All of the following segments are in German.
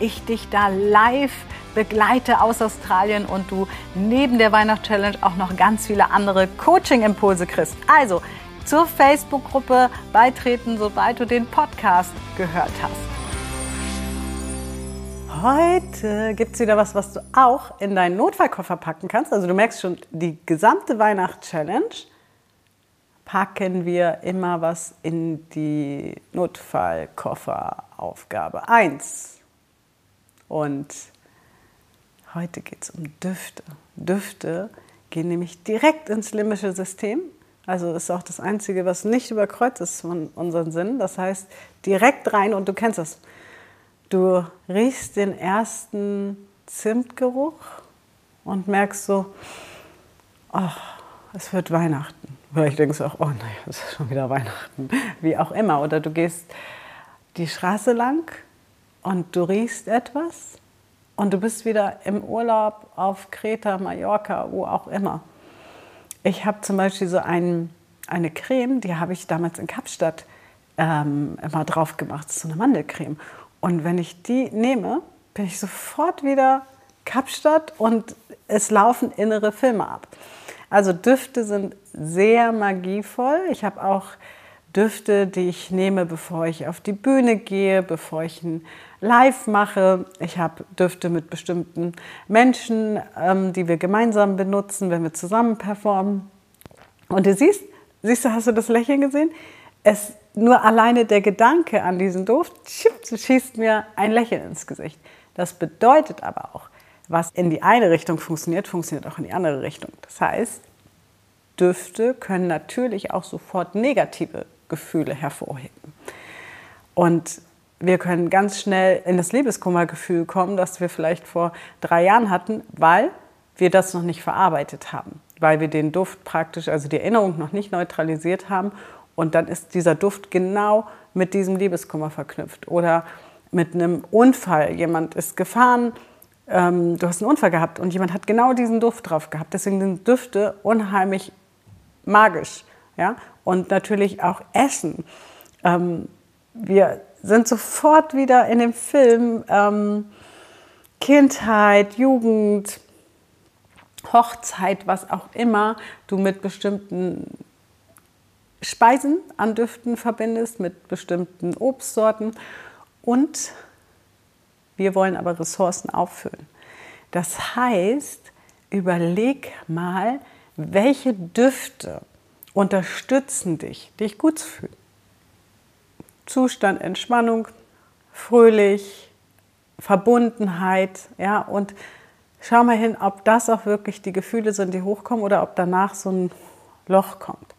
ich dich da live begleite aus Australien und du neben der Weihnachtschallenge auch noch ganz viele andere Coaching-Impulse kriegst. Also zur Facebook-Gruppe beitreten, sobald du den Podcast gehört hast. Heute gibt es wieder was, was du auch in deinen Notfallkoffer packen kannst. Also du merkst schon, die gesamte Weihnachtschallenge packen wir immer was in die Notfallkofferaufgabe 1. Und heute geht es um Düfte. Düfte gehen nämlich direkt ins limbische System. Also ist auch das Einzige, was nicht überkreuzt ist von unseren Sinnen. Das heißt, direkt rein und du kennst das. Du riechst den ersten Zimtgeruch und merkst so, ach, es wird Weihnachten. Vielleicht denkst du auch, oh nein, es ist schon wieder Weihnachten. Wie auch immer. Oder du gehst die Straße lang und du riechst etwas und du bist wieder im Urlaub auf Kreta, Mallorca, wo auch immer. Ich habe zum Beispiel so ein, eine Creme, die habe ich damals in Kapstadt ähm, immer drauf gemacht, so eine Mandelcreme. Und wenn ich die nehme, bin ich sofort wieder Kapstadt und es laufen innere Filme ab. Also Düfte sind sehr magievoll. Ich habe auch Düfte, die ich nehme, bevor ich auf die Bühne gehe, bevor ich ein Live mache. Ich habe Düfte mit bestimmten Menschen, ähm, die wir gemeinsam benutzen, wenn wir zusammen performen. Und du siehst, siehst du, hast du das Lächeln gesehen? Es nur alleine der Gedanke an diesen Duft schießt mir ein Lächeln ins Gesicht. Das bedeutet aber auch, was in die eine Richtung funktioniert, funktioniert auch in die andere Richtung. Das heißt, Düfte können natürlich auch sofort negative Gefühle hervorheben. Und wir können ganz schnell in das Liebeskummergefühl kommen, das wir vielleicht vor drei Jahren hatten, weil wir das noch nicht verarbeitet haben, weil wir den Duft praktisch, also die Erinnerung noch nicht neutralisiert haben. Und dann ist dieser Duft genau mit diesem Liebeskummer verknüpft. Oder mit einem Unfall. Jemand ist gefahren, ähm, du hast einen Unfall gehabt und jemand hat genau diesen Duft drauf gehabt. Deswegen sind Düfte unheimlich magisch. Ja? Und natürlich auch Essen. Ähm, wir sind sofort wieder in dem Film ähm, Kindheit, Jugend, Hochzeit, was auch immer du mit bestimmten Speisen an Düften verbindest, mit bestimmten Obstsorten. Und wir wollen aber Ressourcen auffüllen. Das heißt, überleg mal, welche Düfte unterstützen dich, dich gut zu fühlen. Zustand Entspannung, fröhlich, Verbundenheit, ja, und schau mal hin, ob das auch wirklich die Gefühle sind, die hochkommen oder ob danach so ein Loch kommt.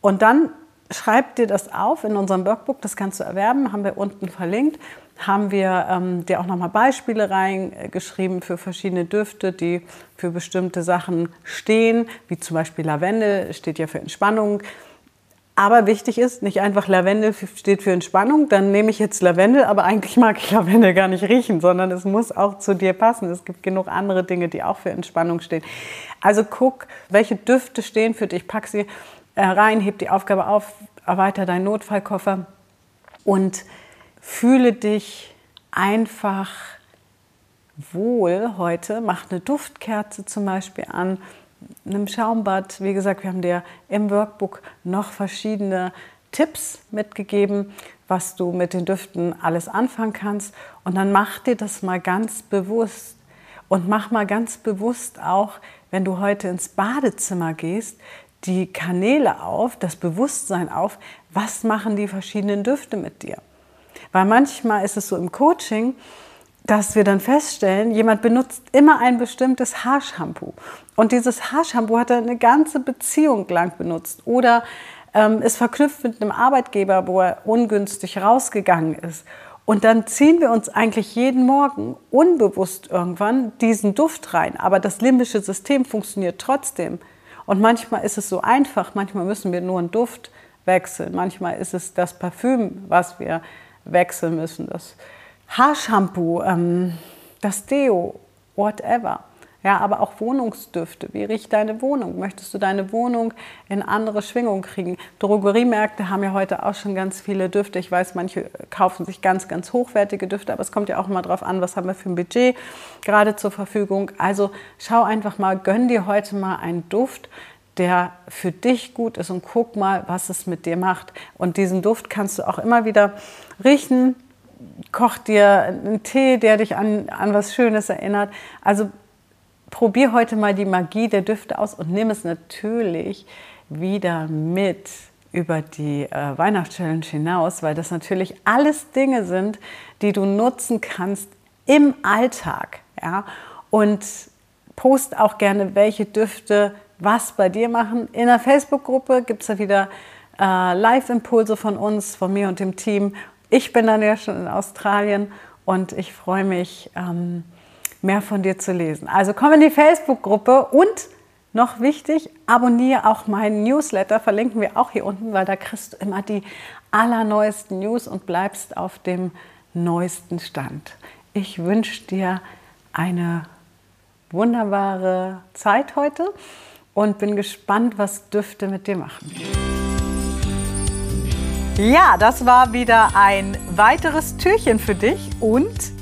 Und dann schreib dir das auf in unserem Workbook, das kannst du erwerben, haben wir unten verlinkt. Haben wir ähm, dir auch nochmal Beispiele reingeschrieben für verschiedene Düfte, die für bestimmte Sachen stehen, wie zum Beispiel Lavendel steht ja für Entspannung. Aber wichtig ist, nicht einfach Lavendel steht für Entspannung, dann nehme ich jetzt Lavendel, aber eigentlich mag ich Lavendel gar nicht riechen, sondern es muss auch zu dir passen. Es gibt genug andere Dinge, die auch für Entspannung stehen. Also guck, welche Düfte stehen für dich, pack sie rein, heb die Aufgabe auf, erweiter deinen Notfallkoffer und fühle dich einfach wohl heute. Mach eine Duftkerze zum Beispiel an, einem Schaumbad. Wie gesagt, wir haben dir im Workbook noch verschiedene Tipps mitgegeben, was du mit den Düften alles anfangen kannst. Und dann mach dir das mal ganz bewusst. Und mach mal ganz bewusst auch, wenn du heute ins Badezimmer gehst, die Kanäle auf, das Bewusstsein auf, was machen die verschiedenen Düfte mit dir. Weil manchmal ist es so im Coaching, dass wir dann feststellen, jemand benutzt immer ein bestimmtes Haarshampoo. Und dieses Haarshampoo hat er eine ganze Beziehung lang benutzt. Oder ähm, ist verknüpft mit einem Arbeitgeber, wo er ungünstig rausgegangen ist. Und dann ziehen wir uns eigentlich jeden Morgen unbewusst irgendwann diesen Duft rein. Aber das limbische System funktioniert trotzdem. Und manchmal ist es so einfach, manchmal müssen wir nur einen Duft wechseln. Manchmal ist es das Parfüm, was wir wechseln müssen. Das Haarshampoo, ähm, das Deo, whatever. Ja, aber auch Wohnungsdüfte. Wie riecht deine Wohnung? Möchtest du deine Wohnung in andere Schwingungen kriegen? Drogeriemärkte haben ja heute auch schon ganz viele Düfte. Ich weiß, manche kaufen sich ganz, ganz hochwertige Düfte, aber es kommt ja auch mal drauf an, was haben wir für ein Budget gerade zur Verfügung. Also schau einfach mal, gönn dir heute mal einen Duft, der für dich gut ist und guck mal, was es mit dir macht. Und diesen Duft kannst du auch immer wieder riechen. Koch dir einen Tee, der dich an, an was Schönes erinnert. Also probier heute mal die Magie der Düfte aus und nimm es natürlich wieder mit über die äh, Weihnachtschallenge hinaus, weil das natürlich alles Dinge sind, die du nutzen kannst im Alltag. Ja? Und post auch gerne, welche Düfte was bei dir machen. In der Facebook-Gruppe gibt es ja wieder äh, Live-Impulse von uns, von mir und dem Team. Ich bin dann ja schon in Australien und ich freue mich, ähm, mehr von dir zu lesen. Also komm in die Facebook-Gruppe und noch wichtig, abonniere auch meinen Newsletter, verlinken wir auch hier unten, weil da kriegst du immer die allerneuesten News und bleibst auf dem neuesten Stand. Ich wünsche dir eine wunderbare Zeit heute und bin gespannt, was Düfte mit dir machen. Ja, das war wieder ein weiteres Türchen für dich und